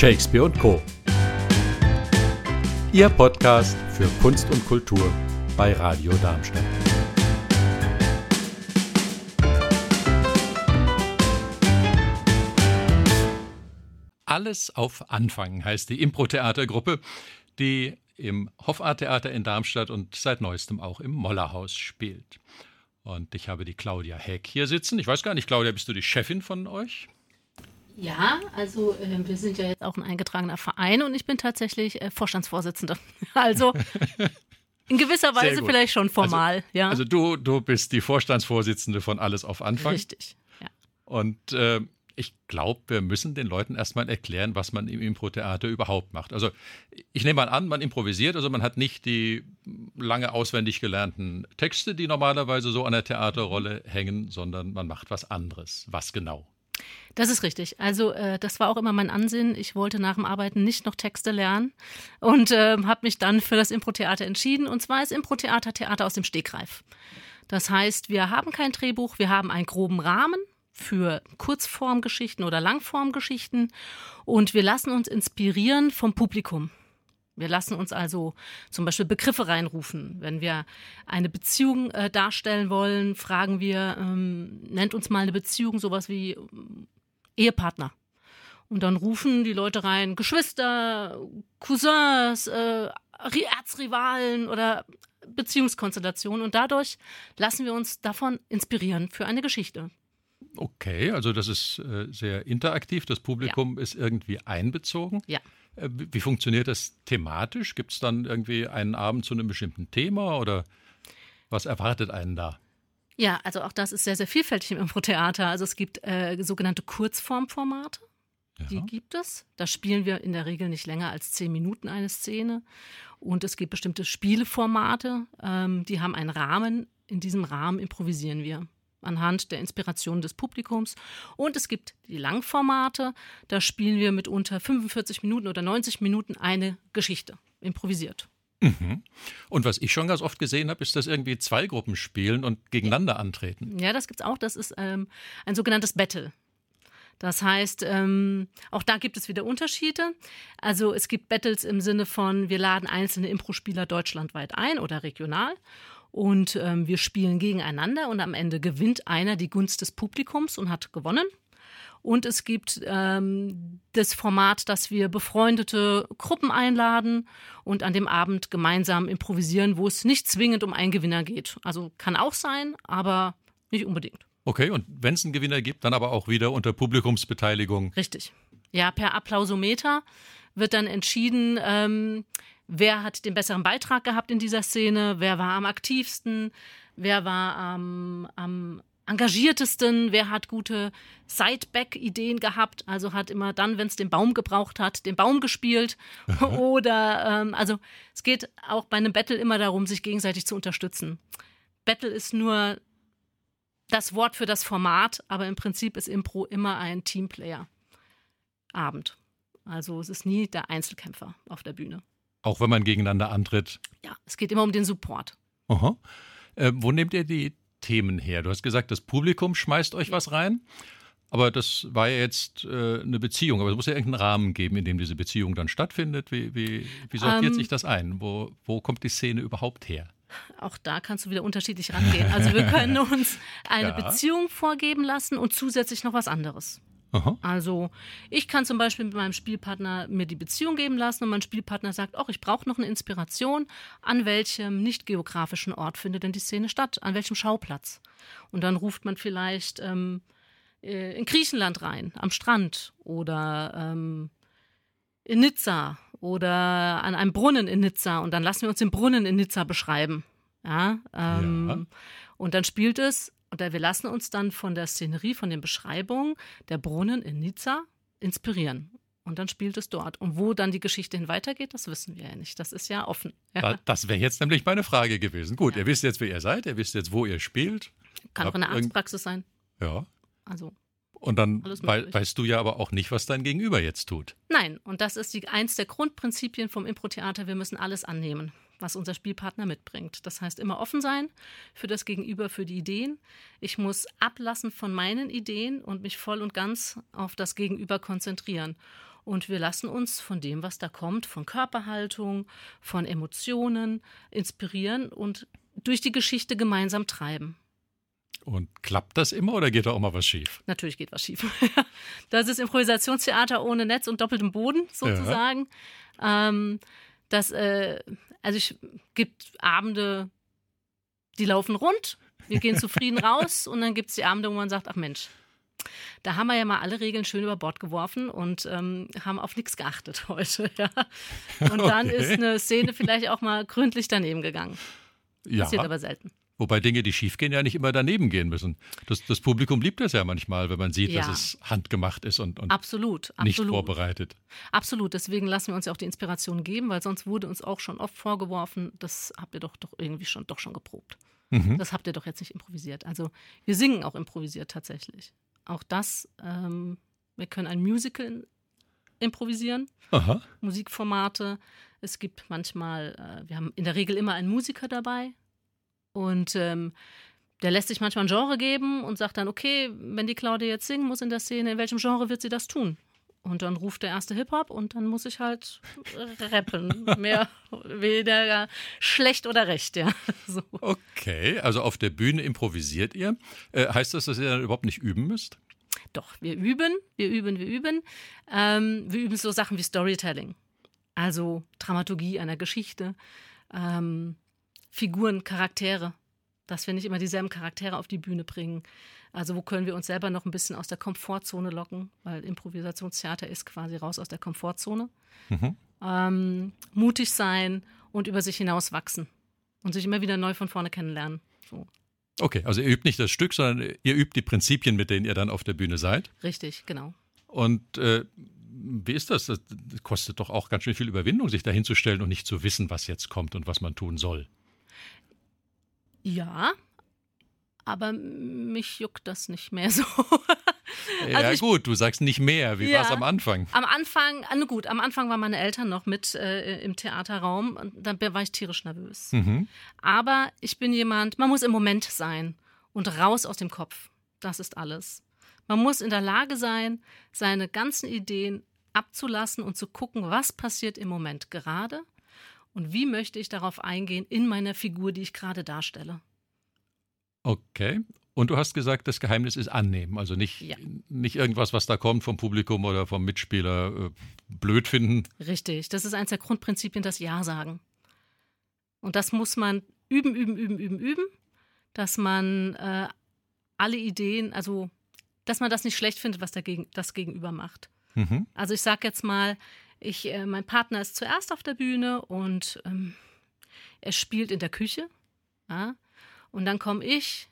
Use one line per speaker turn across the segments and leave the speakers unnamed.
Shakespeare und Co. Ihr Podcast für Kunst und Kultur bei Radio Darmstadt. Alles auf Anfang heißt die Impro-Theatergruppe, die im Hofart-Theater in Darmstadt und seit neuestem auch im Mollerhaus spielt. Und ich habe die Claudia Heck hier sitzen. Ich weiß gar nicht, Claudia, bist du die Chefin von euch?
Ja, also äh, wir sind ja jetzt auch ein eingetragener Verein und ich bin tatsächlich äh, Vorstandsvorsitzende. Also in gewisser Weise vielleicht schon formal.
Also,
ja.
also du, du bist die Vorstandsvorsitzende von Alles auf Anfang.
Richtig. Ja.
Und äh, ich glaube, wir müssen den Leuten erstmal erklären, was man im Impro-Theater überhaupt macht. Also ich nehme mal an, man improvisiert, also man hat nicht die lange auswendig gelernten Texte, die normalerweise so an der Theaterrolle hängen, sondern man macht was anderes. Was genau?
Das ist richtig. Also äh, das war auch immer mein Ansinn. Ich wollte nach dem Arbeiten nicht noch Texte lernen und äh, habe mich dann für das Impro-Theater entschieden. Und zwar ist Impro-Theater Theater aus dem Stegreif. Das heißt, wir haben kein Drehbuch, wir haben einen groben Rahmen für Kurzformgeschichten oder Langformgeschichten und wir lassen uns inspirieren vom Publikum. Wir lassen uns also zum Beispiel Begriffe reinrufen. Wenn wir eine Beziehung äh, darstellen wollen, fragen wir, ähm, nennt uns mal eine Beziehung sowas wie ähm, Ehepartner. Und dann rufen die Leute rein, Geschwister, Cousins, äh, Erzrivalen oder Beziehungskonstellationen. Und dadurch lassen wir uns davon inspirieren für eine Geschichte.
Okay, also das ist äh, sehr interaktiv. Das Publikum ja. ist irgendwie einbezogen.
Ja.
Äh, wie funktioniert das thematisch? Gibt es dann irgendwie einen Abend zu einem bestimmten Thema oder was erwartet einen da?
Ja, also auch das ist sehr, sehr vielfältig im Impro-Theater. Also es gibt äh, sogenannte Kurzformformate. Ja. Die gibt es. Da spielen wir in der Regel nicht länger als zehn Minuten eine Szene. Und es gibt bestimmte Spieleformate, ähm, die haben einen Rahmen. In diesem Rahmen improvisieren wir anhand der Inspiration des Publikums. Und es gibt die Langformate, da spielen wir mit unter 45 Minuten oder 90 Minuten eine Geschichte, improvisiert.
Mhm. Und was ich schon ganz oft gesehen habe, ist, dass irgendwie zwei Gruppen spielen und gegeneinander antreten.
Ja, das gibt es auch. Das ist ähm, ein sogenanntes Battle. Das heißt, ähm, auch da gibt es wieder Unterschiede. Also es gibt Battles im Sinne von, wir laden einzelne Impro-Spieler deutschlandweit ein oder regional und ähm, wir spielen gegeneinander und am Ende gewinnt einer die Gunst des Publikums und hat gewonnen. Und es gibt ähm, das Format, dass wir befreundete Gruppen einladen und an dem Abend gemeinsam improvisieren, wo es nicht zwingend um einen Gewinner geht. Also kann auch sein, aber nicht unbedingt.
Okay, und wenn es einen Gewinner gibt, dann aber auch wieder unter Publikumsbeteiligung.
Richtig. Ja, per Applausometer wird dann entschieden, ähm, wer hat den besseren Beitrag gehabt in dieser Szene, wer war am aktivsten, wer war am, am engagiertesten, wer hat gute Sideback-Ideen gehabt, also hat immer dann, wenn es den Baum gebraucht hat, den Baum gespielt. Oder ähm, also es geht auch bei einem Battle immer darum, sich gegenseitig zu unterstützen. Battle ist nur das Wort für das Format, aber im Prinzip ist Impro immer ein Teamplayer-Abend. Also es ist nie der Einzelkämpfer auf der Bühne.
Auch wenn man gegeneinander antritt.
Ja, es geht immer um den Support.
Aha. Äh, wo nehmt ihr die Themen her? Du hast gesagt, das Publikum schmeißt euch was rein. Aber das war ja jetzt äh, eine Beziehung. Aber es muss ja irgendeinen Rahmen geben, in dem diese Beziehung dann stattfindet. Wie, wie, wie sortiert ähm, sich das ein? Wo, wo kommt die Szene überhaupt her?
Auch da kannst du wieder unterschiedlich rangehen. Also wir können uns eine ja. Beziehung vorgeben lassen und zusätzlich noch was anderes. Aha. Also ich kann zum Beispiel mit meinem Spielpartner mir die Beziehung geben lassen und mein Spielpartner sagt, ach, ich brauche noch eine Inspiration. An welchem nicht geografischen Ort findet denn die Szene statt? An welchem Schauplatz? Und dann ruft man vielleicht ähm, äh, in Griechenland rein, am Strand oder ähm, in Nizza oder an einem Brunnen in Nizza und dann lassen wir uns den Brunnen in Nizza beschreiben. Ja, ähm, ja. Und dann spielt es oder wir lassen uns dann von der Szenerie, von den Beschreibungen der Brunnen in Nizza inspirieren. Und dann spielt es dort. Und wo dann die Geschichte hin weitergeht, das wissen wir ja nicht. Das ist ja offen. Ja.
Das wäre jetzt nämlich meine Frage gewesen. Gut, ja. ihr wisst jetzt, wer ihr seid, ihr wisst jetzt, wo ihr spielt.
Kann auch in der Arztpraxis sein.
Ja.
Also.
Und dann wei weißt du ja aber auch nicht, was dein Gegenüber jetzt tut.
Nein, und das ist die, eins der Grundprinzipien vom Impro-Theater. Wir müssen alles annehmen was unser Spielpartner mitbringt. Das heißt, immer offen sein für das Gegenüber, für die Ideen. Ich muss ablassen von meinen Ideen und mich voll und ganz auf das Gegenüber konzentrieren. Und wir lassen uns von dem, was da kommt, von Körperhaltung, von Emotionen inspirieren und durch die Geschichte gemeinsam treiben.
Und klappt das immer oder geht da auch mal was schief?
Natürlich geht was schief. das ist Improvisationstheater ohne Netz und doppeltem Boden sozusagen. Ja. Ähm, das, äh, also es gibt Abende, die laufen rund, wir gehen zufrieden raus und dann gibt es die Abende, wo man sagt, ach Mensch, da haben wir ja mal alle Regeln schön über Bord geworfen und ähm, haben auf nichts geachtet heute. Ja. Und dann okay. ist eine Szene vielleicht auch mal gründlich daneben gegangen. Ja. Passiert aber selten.
Wobei Dinge, die schiefgehen, ja nicht immer daneben gehen müssen. Das, das Publikum liebt das ja manchmal, wenn man sieht, ja. dass es handgemacht ist und, und
absolut,
nicht absolut. vorbereitet.
Absolut, deswegen lassen wir uns ja auch die Inspiration geben, weil sonst wurde uns auch schon oft vorgeworfen, das habt ihr doch, doch irgendwie schon, doch schon geprobt. Mhm. Das habt ihr doch jetzt nicht improvisiert. Also wir singen auch improvisiert tatsächlich. Auch das, ähm, wir können ein Musical improvisieren, Aha. Musikformate. Es gibt manchmal, äh, wir haben in der Regel immer einen Musiker dabei und ähm, der lässt sich manchmal ein Genre geben und sagt dann, okay, wenn die Claudia jetzt singen muss in der Szene, in welchem Genre wird sie das tun? Und dann ruft der erste Hip-Hop und dann muss ich halt rappen. Mehr weder schlecht oder recht, ja.
So. Okay, also auf der Bühne improvisiert ihr. Äh, heißt das, dass ihr dann überhaupt nicht üben müsst?
Doch, wir üben, wir üben, wir üben. Ähm, wir üben so Sachen wie Storytelling. Also Dramaturgie einer Geschichte, ähm, Figuren, Charaktere. Dass wir nicht immer dieselben Charaktere auf die Bühne bringen. Also wo können wir uns selber noch ein bisschen aus der Komfortzone locken, weil Improvisationstheater ist quasi raus aus der Komfortzone. Mhm. Ähm, mutig sein und über sich hinaus wachsen und sich immer wieder neu von vorne kennenlernen. So.
Okay, also ihr übt nicht das Stück, sondern ihr übt die Prinzipien, mit denen ihr dann auf der Bühne seid.
Richtig, genau.
Und äh, wie ist das? Das kostet doch auch ganz schön viel Überwindung, sich da hinzustellen und nicht zu wissen, was jetzt kommt und was man tun soll.
Ja, aber mich juckt das nicht mehr so.
ja also ich, gut, du sagst nicht mehr. Wie ja, war es am Anfang?
Am Anfang, ah, na gut, am Anfang waren meine Eltern noch mit äh, im Theaterraum und dann war ich tierisch nervös. Mhm. Aber ich bin jemand, man muss im Moment sein und raus aus dem Kopf. Das ist alles. Man muss in der Lage sein, seine ganzen Ideen abzulassen und zu gucken, was passiert im Moment gerade und wie möchte ich darauf eingehen in meiner Figur, die ich gerade darstelle.
Okay. Und du hast gesagt, das Geheimnis ist annehmen. Also nicht, ja. nicht irgendwas, was da kommt vom Publikum oder vom Mitspieler äh, blöd finden.
Richtig. Das ist eines der Grundprinzipien, das Ja sagen. Und das muss man üben, üben, üben, üben, üben, dass man äh, alle Ideen, also dass man das nicht schlecht findet, was dagegen, das Gegenüber macht. Mhm. Also ich sage jetzt mal, ich, äh, mein Partner ist zuerst auf der Bühne und ähm, er spielt in der Küche. Ja? Und dann komme ich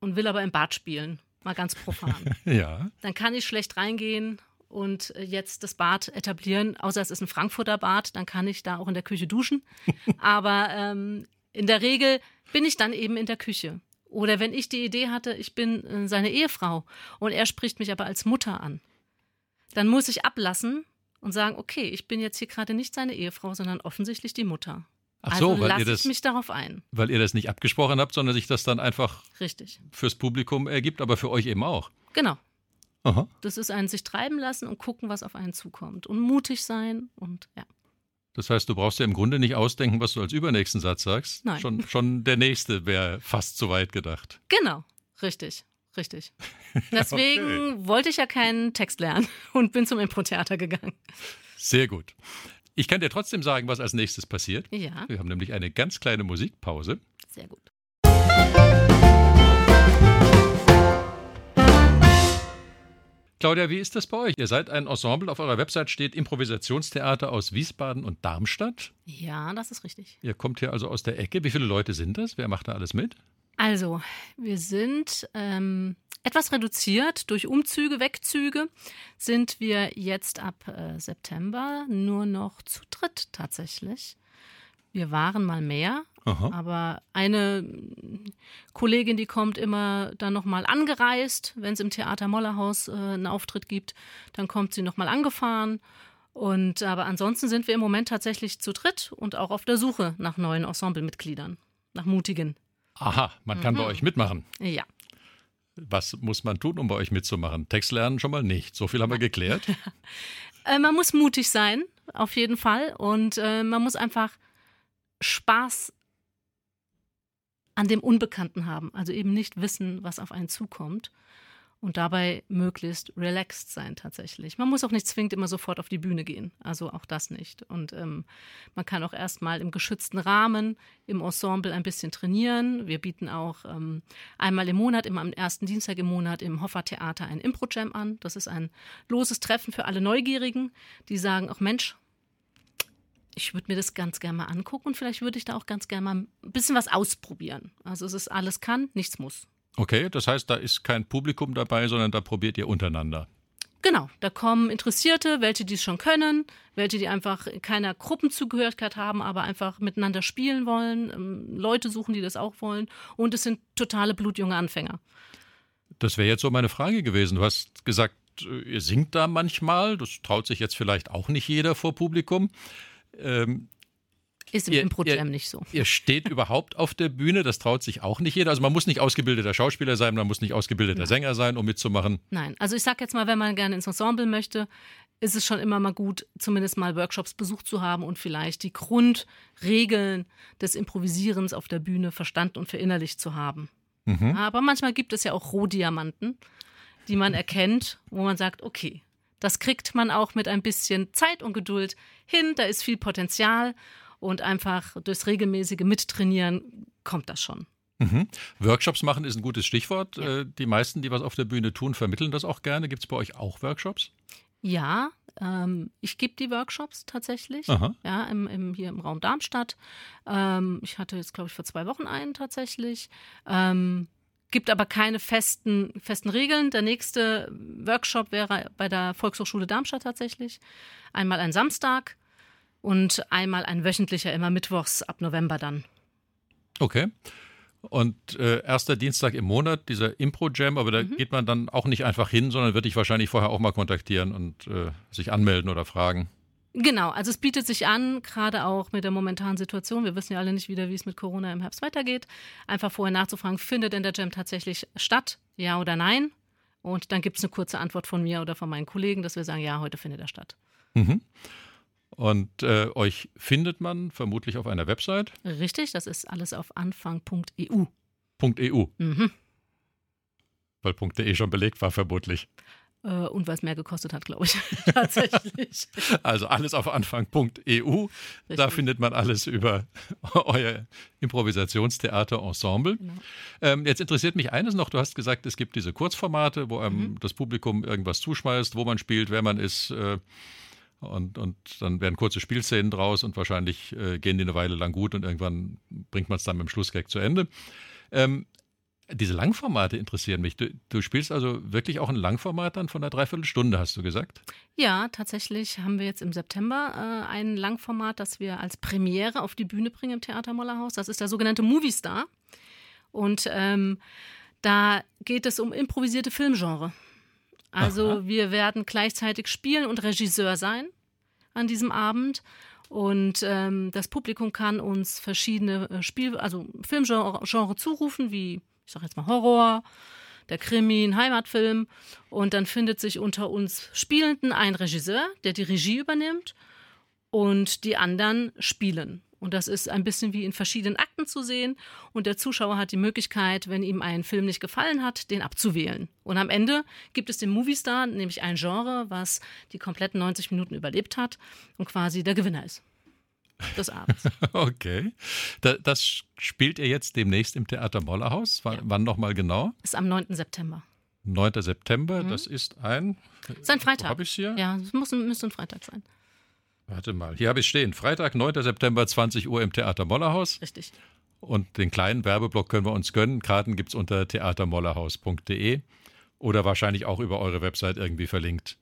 und will aber im Bad spielen. Mal ganz profan.
ja.
Dann kann ich schlecht reingehen und äh, jetzt das Bad etablieren, außer es ist ein Frankfurter Bad, dann kann ich da auch in der Küche duschen. aber ähm, in der Regel bin ich dann eben in der Küche. Oder wenn ich die Idee hatte, ich bin äh, seine Ehefrau und er spricht mich aber als Mutter an, dann muss ich ablassen und sagen, okay, ich bin jetzt hier gerade nicht seine Ehefrau, sondern offensichtlich die Mutter. Ach so, also weil ihr das, mich darauf ein.
Weil ihr das nicht abgesprochen habt, sondern sich das dann einfach
Richtig.
fürs Publikum ergibt, aber für euch eben auch.
Genau. Aha. Das ist ein sich treiben lassen und gucken, was auf einen zukommt. Und mutig sein und ja.
Das heißt, du brauchst ja im Grunde nicht ausdenken, was du als übernächsten Satz sagst.
Nein.
Schon, schon der nächste wäre fast zu weit gedacht.
Genau, richtig. Richtig. Deswegen okay. wollte ich ja keinen Text lernen und bin zum Impro-Theater gegangen.
Sehr gut. Ich kann dir trotzdem sagen, was als nächstes passiert.
Ja.
Wir haben nämlich eine ganz kleine Musikpause.
Sehr gut.
Claudia, wie ist das bei euch? Ihr seid ein Ensemble, auf eurer Website steht Improvisationstheater aus Wiesbaden und Darmstadt.
Ja, das ist richtig.
Ihr kommt hier also aus der Ecke. Wie viele Leute sind das? Wer macht da alles mit?
Also, wir sind ähm, etwas reduziert durch Umzüge, Wegzüge, sind wir jetzt ab äh, September nur noch zu dritt tatsächlich. Wir waren mal mehr, Aha. aber eine Kollegin, die kommt immer dann nochmal angereist, wenn es im Theater Mollerhaus äh, einen Auftritt gibt, dann kommt sie nochmal angefahren. Und aber ansonsten sind wir im Moment tatsächlich zu dritt und auch auf der Suche nach neuen Ensemblemitgliedern, nach mutigen.
Aha, man kann mhm. bei euch mitmachen.
Ja.
Was muss man tun, um bei euch mitzumachen? Text lernen schon mal nicht. So viel haben wir geklärt.
Äh, man muss mutig sein, auf jeden Fall. Und äh, man muss einfach Spaß an dem Unbekannten haben. Also eben nicht wissen, was auf einen zukommt und dabei möglichst relaxed sein tatsächlich. Man muss auch nicht zwingend immer sofort auf die Bühne gehen, also auch das nicht. Und ähm, man kann auch erstmal im geschützten Rahmen im Ensemble ein bisschen trainieren. Wir bieten auch ähm, einmal im Monat, immer am ersten Dienstag im Monat im Hoffer Theater ein Impro-Jam an. Das ist ein loses Treffen für alle Neugierigen, die sagen, ach Mensch, ich würde mir das ganz gerne mal angucken und vielleicht würde ich da auch ganz gerne mal ein bisschen was ausprobieren. Also es ist alles kann, nichts muss.
Okay, das heißt, da ist kein Publikum dabei, sondern da probiert ihr untereinander.
Genau, da kommen Interessierte, welche die es schon können, welche die einfach keiner Gruppenzugehörigkeit haben, aber einfach miteinander spielen wollen, ähm, Leute suchen, die das auch wollen und es sind totale blutjunge Anfänger.
Das wäre jetzt so meine Frage gewesen. Du hast gesagt, ihr singt da manchmal, das traut sich jetzt vielleicht auch nicht jeder vor Publikum. Ähm,
ist im Impro-Jam nicht so.
Ihr steht überhaupt auf der Bühne, das traut sich auch nicht jeder. Also man muss nicht ausgebildeter Schauspieler sein, man muss nicht ausgebildeter Nein. Sänger sein, um mitzumachen.
Nein, also ich sag jetzt mal, wenn man gerne ins Ensemble möchte, ist es schon immer mal gut, zumindest mal Workshops besucht zu haben und vielleicht die Grundregeln des Improvisierens auf der Bühne verstanden und verinnerlicht zu haben. Mhm. Aber manchmal gibt es ja auch Rohdiamanten, die man erkennt, wo man sagt, okay, das kriegt man auch mit ein bisschen Zeit und Geduld hin, da ist viel Potenzial und einfach durchs regelmäßige Mittrainieren kommt das schon.
Mhm. Workshops machen ist ein gutes Stichwort. Ja. Äh, die meisten, die was auf der Bühne tun, vermitteln das auch gerne. Gibt es bei euch auch Workshops?
Ja, ähm, ich gebe die Workshops tatsächlich. Aha. Ja, im, im, hier im Raum Darmstadt. Ähm, ich hatte jetzt, glaube ich, vor zwei Wochen einen tatsächlich. Ähm, gibt aber keine festen, festen Regeln. Der nächste Workshop wäre bei der Volkshochschule Darmstadt tatsächlich. Einmal ein Samstag und einmal ein wöchentlicher, immer mittwochs ab November dann.
Okay. Und äh, erster Dienstag im Monat, dieser Impro-Jam, aber da mhm. geht man dann auch nicht einfach hin, sondern wird dich wahrscheinlich vorher auch mal kontaktieren und äh, sich anmelden oder fragen.
Genau, also es bietet sich an, gerade auch mit der momentanen Situation. Wir wissen ja alle nicht wieder, wie es mit Corona im Herbst weitergeht. Einfach vorher nachzufragen, findet denn der Jam tatsächlich statt? Ja oder nein? Und dann gibt es eine kurze Antwort von mir oder von meinen Kollegen, dass wir sagen, ja, heute findet er statt. Mhm.
Und äh, euch findet man vermutlich auf einer Website.
Richtig, das ist alles auf anfang.eu.
.eu. Mhm. Weil .de schon belegt war, vermutlich.
Äh, und was mehr gekostet hat, glaube ich. Tatsächlich.
Also alles auf anfang.eu. Da findet man alles über euer Improvisationstheater-Ensemble. Genau. Ähm, jetzt interessiert mich eines noch. Du hast gesagt, es gibt diese Kurzformate, wo einem mhm. das Publikum irgendwas zuschmeißt, wo man spielt, wer man ist. Äh, und, und dann werden kurze Spielszenen draus und wahrscheinlich äh, gehen die eine Weile lang gut und irgendwann bringt man es dann mit dem Schlussgag zu Ende. Ähm, diese Langformate interessieren mich. Du, du, spielst also wirklich auch ein Langformat dann von einer Dreiviertelstunde, hast du gesagt?
Ja, tatsächlich haben wir jetzt im September äh, ein Langformat, das wir als Premiere auf die Bühne bringen im Theater Mollerhaus. Das ist der sogenannte Movie Star. Und ähm, da geht es um improvisierte Filmgenre. Also Aha. wir werden gleichzeitig spielen und Regisseur sein an diesem Abend. Und ähm, das Publikum kann uns verschiedene äh, Spiel, also Filmgenre zurufen, wie ich sage jetzt mal Horror, der Krimi, ein Heimatfilm. Und dann findet sich unter uns Spielenden ein Regisseur, der die Regie übernimmt und die anderen spielen. Und das ist ein bisschen wie in verschiedenen Akten zu sehen. Und der Zuschauer hat die Möglichkeit, wenn ihm ein Film nicht gefallen hat, den abzuwählen. Und am Ende gibt es den Movie Star, nämlich ein Genre, was die kompletten 90 Minuten überlebt hat und quasi der Gewinner ist des Abends.
okay. das spielt ihr jetzt demnächst im Theater Mollerhaus. W ja. Wann nochmal genau?
Ist am 9. September.
9. September, mhm. das ist ein.
Ist ein Freitag.
Habe ich hier?
Ja, es muss, müsste ein Freitag sein.
Warte mal, hier habe ich stehen. Freitag, 9. September, 20 Uhr im Theater Mollerhaus.
Richtig.
Und den kleinen Werbeblock können wir uns gönnen. Karten gibt es unter theatermollerhaus.de oder wahrscheinlich auch über eure Website irgendwie verlinkt.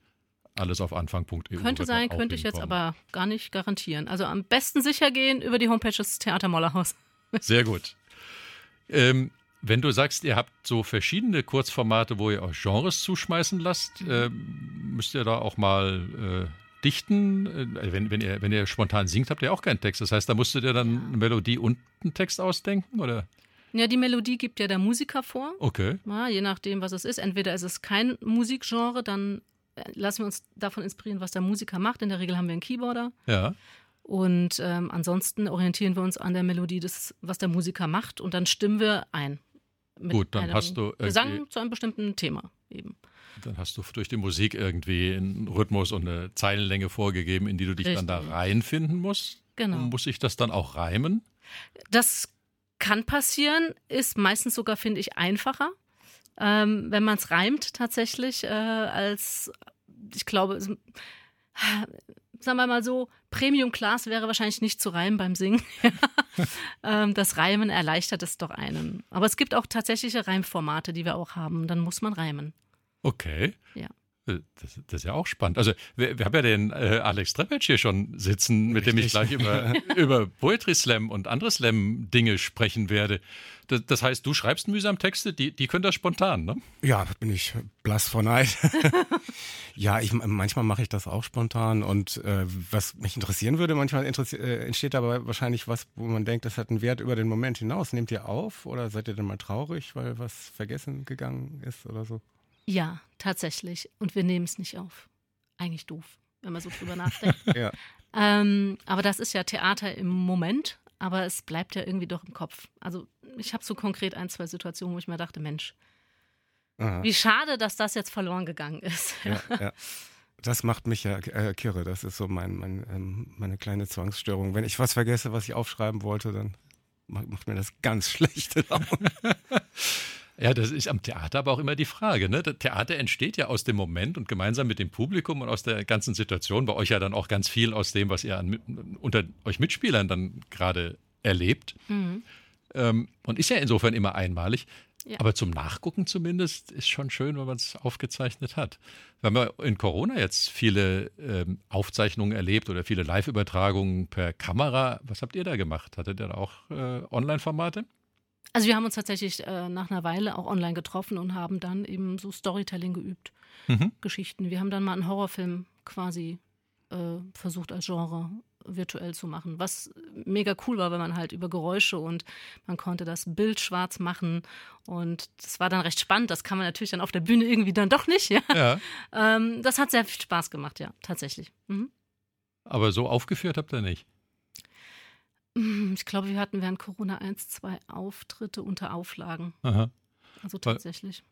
Alles auf anfang.eu.
Könnte sein, könnte ich jetzt aber gar nicht garantieren. Also am besten sicher gehen über die Homepage des Theater Mollerhaus.
Sehr gut. Ähm, wenn du sagst, ihr habt so verschiedene Kurzformate, wo ihr euch Genres zuschmeißen lasst, äh, müsst ihr da auch mal äh, dichten, äh, wenn, wenn, ihr, wenn ihr spontan singt, habt ihr auch keinen Text. Das heißt, da musstet ihr dann eine Melodie und einen Text ausdenken, oder?
Ja, die Melodie gibt ja der Musiker vor.
Okay.
Ja, je nachdem, was es ist. Entweder ist es kein Musikgenre, dann lassen wir uns davon inspirieren, was der Musiker macht. In der Regel haben wir einen Keyboarder.
Ja.
Und ähm, ansonsten orientieren wir uns an der Melodie, des, was der Musiker macht, und dann stimmen wir ein.
Gut, dann hast du
Gesang zu einem bestimmten Thema eben.
Dann hast du durch die Musik irgendwie einen Rhythmus und eine Zeilenlänge vorgegeben, in die du dich Richtig. dann da reinfinden musst.
Genau.
Muss ich das dann auch reimen?
Das kann passieren, ist meistens sogar, finde ich, einfacher, ähm, wenn man es reimt tatsächlich, äh, als ich glaube, sagen wir mal so, Premium Class wäre wahrscheinlich nicht zu reimen beim Singen. Ähm, das Reimen erleichtert es doch einen. Aber es gibt auch tatsächliche Reimformate, die wir auch haben. Dann muss man reimen.
Okay.
Ja.
Äh, das, das, ist ja auch spannend. Also, wir, wir haben ja den äh, Alex Trepetsch hier schon sitzen, mit Richtig. dem ich gleich über, über Poetry Slam und andere Slam-Dinge sprechen werde. Das, das, heißt, du schreibst mühsam Texte, die, die können das spontan, ne?
Ja, bin ich blass vor Neid. ja, ich, manchmal mache ich das auch spontan und äh, was mich interessieren würde, manchmal interessi äh, entsteht aber wahrscheinlich was, wo man denkt, das hat einen Wert über den Moment hinaus. Nehmt ihr auf oder seid ihr dann mal traurig, weil was vergessen gegangen ist oder so?
Ja, tatsächlich. Und wir nehmen es nicht auf. Eigentlich doof, wenn man so drüber nachdenkt. ja. ähm, aber das ist ja Theater im Moment, aber es bleibt ja irgendwie doch im Kopf. Also ich habe so konkret ein, zwei Situationen, wo ich mir dachte, Mensch, Aha. wie schade, dass das jetzt verloren gegangen ist.
Ja, ja. Das macht mich ja äh, kirre. Das ist so mein, mein, ähm, meine kleine Zwangsstörung. Wenn ich was vergesse, was ich aufschreiben wollte, dann macht mir das ganz schlechte Laune.
Ja, das ist am Theater aber auch immer die Frage. Ne? Das Theater entsteht ja aus dem Moment und gemeinsam mit dem Publikum und aus der ganzen Situation, bei euch ja dann auch ganz viel aus dem, was ihr an, unter euch Mitspielern dann gerade erlebt. Mhm. Ähm, und ist ja insofern immer einmalig. Ja. Aber zum Nachgucken zumindest ist schon schön, wenn man es aufgezeichnet hat. Wir haben ja in Corona jetzt viele ähm, Aufzeichnungen erlebt oder viele Live-Übertragungen per Kamera. Was habt ihr da gemacht? Hattet ihr da auch äh, Online-Formate?
Also wir haben uns tatsächlich äh, nach einer Weile auch online getroffen und haben dann eben so Storytelling geübt, mhm. Geschichten. Wir haben dann mal einen Horrorfilm quasi äh, versucht als Genre virtuell zu machen, was mega cool war, weil man halt über Geräusche und man konnte das Bild schwarz machen und das war dann recht spannend. Das kann man natürlich dann auf der Bühne irgendwie dann doch nicht. Ja? ja. Ähm, das hat sehr viel Spaß gemacht, ja, tatsächlich. Mhm.
Aber so aufgeführt habt ihr nicht?
Hm, ich glaube, wir hatten während Corona eins, zwei Auftritte unter Auflagen. Aha. Also tatsächlich.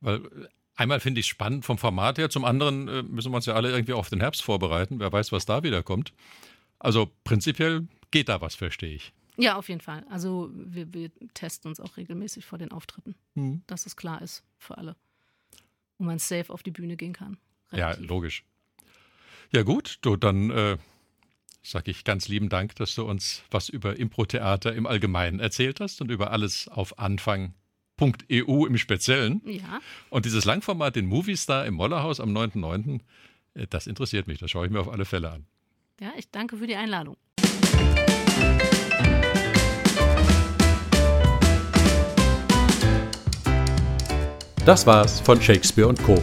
Weil, weil einmal finde ich es spannend vom Format her, zum anderen äh, müssen wir uns ja alle irgendwie auf den Herbst vorbereiten. Wer weiß, was da wieder kommt. Also prinzipiell geht da was, verstehe ich.
Ja, auf jeden Fall. Also wir, wir testen uns auch regelmäßig vor den Auftritten, mhm. dass es klar ist für alle. Und man safe auf die Bühne gehen kann.
Relativ. Ja, logisch. Ja gut, du, dann äh, sage ich ganz lieben Dank, dass du uns was über Impro-Theater im Allgemeinen erzählt hast und über alles auf Anfang.eu im Speziellen.
Ja.
Und dieses Langformat, den Moviestar im Mollerhaus am 9.9., äh, das interessiert mich. Das schaue ich mir auf alle Fälle an.
Ja, ich danke für die Einladung.
Das war's von Shakespeare und Co.